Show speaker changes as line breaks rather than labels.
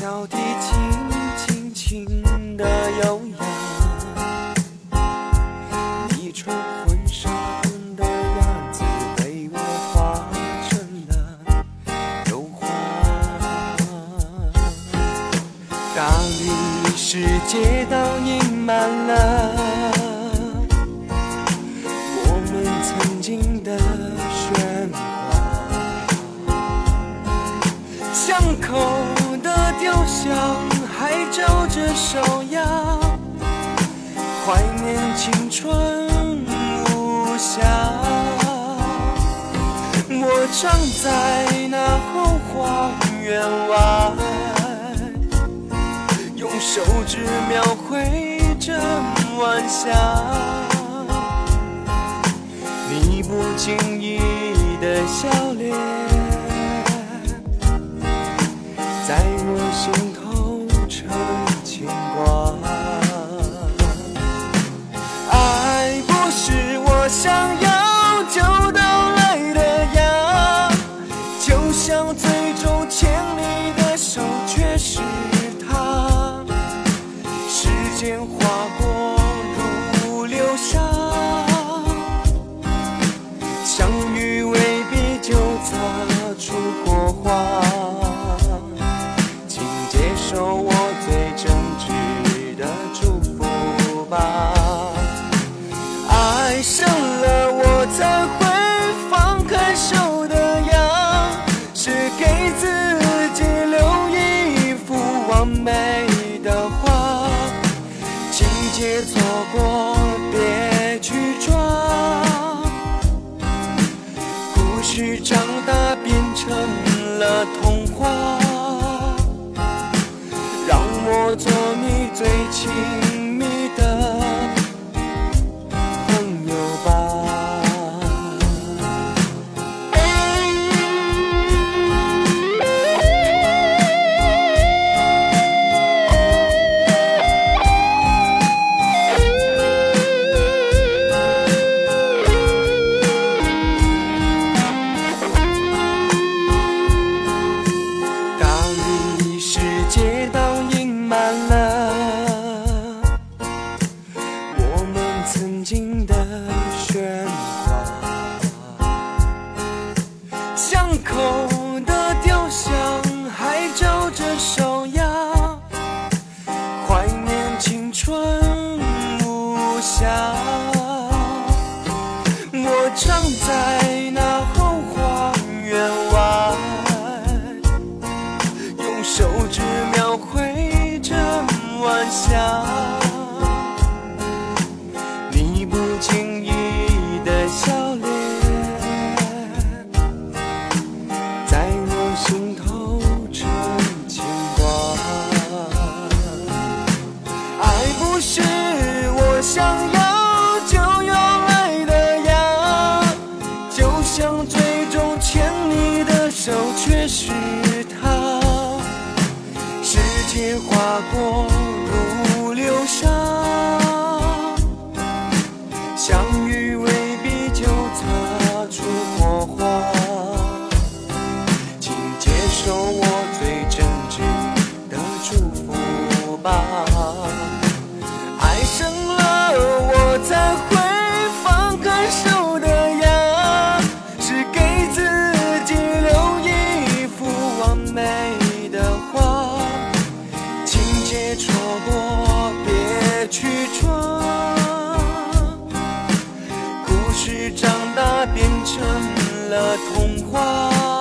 小提琴轻轻的悠扬，你穿婚纱的样子被我画成了油画。大理石街道印满了。像海照着手呀，怀念青春无瑕。我站在那后花园外，用手指描绘着晚霞，你不经意的笑脸。想要就到来的呀就像最别错过。过如流沙。相遇未必就擦出火花，请接受我最真挚的祝福吧。是长大变成了童话。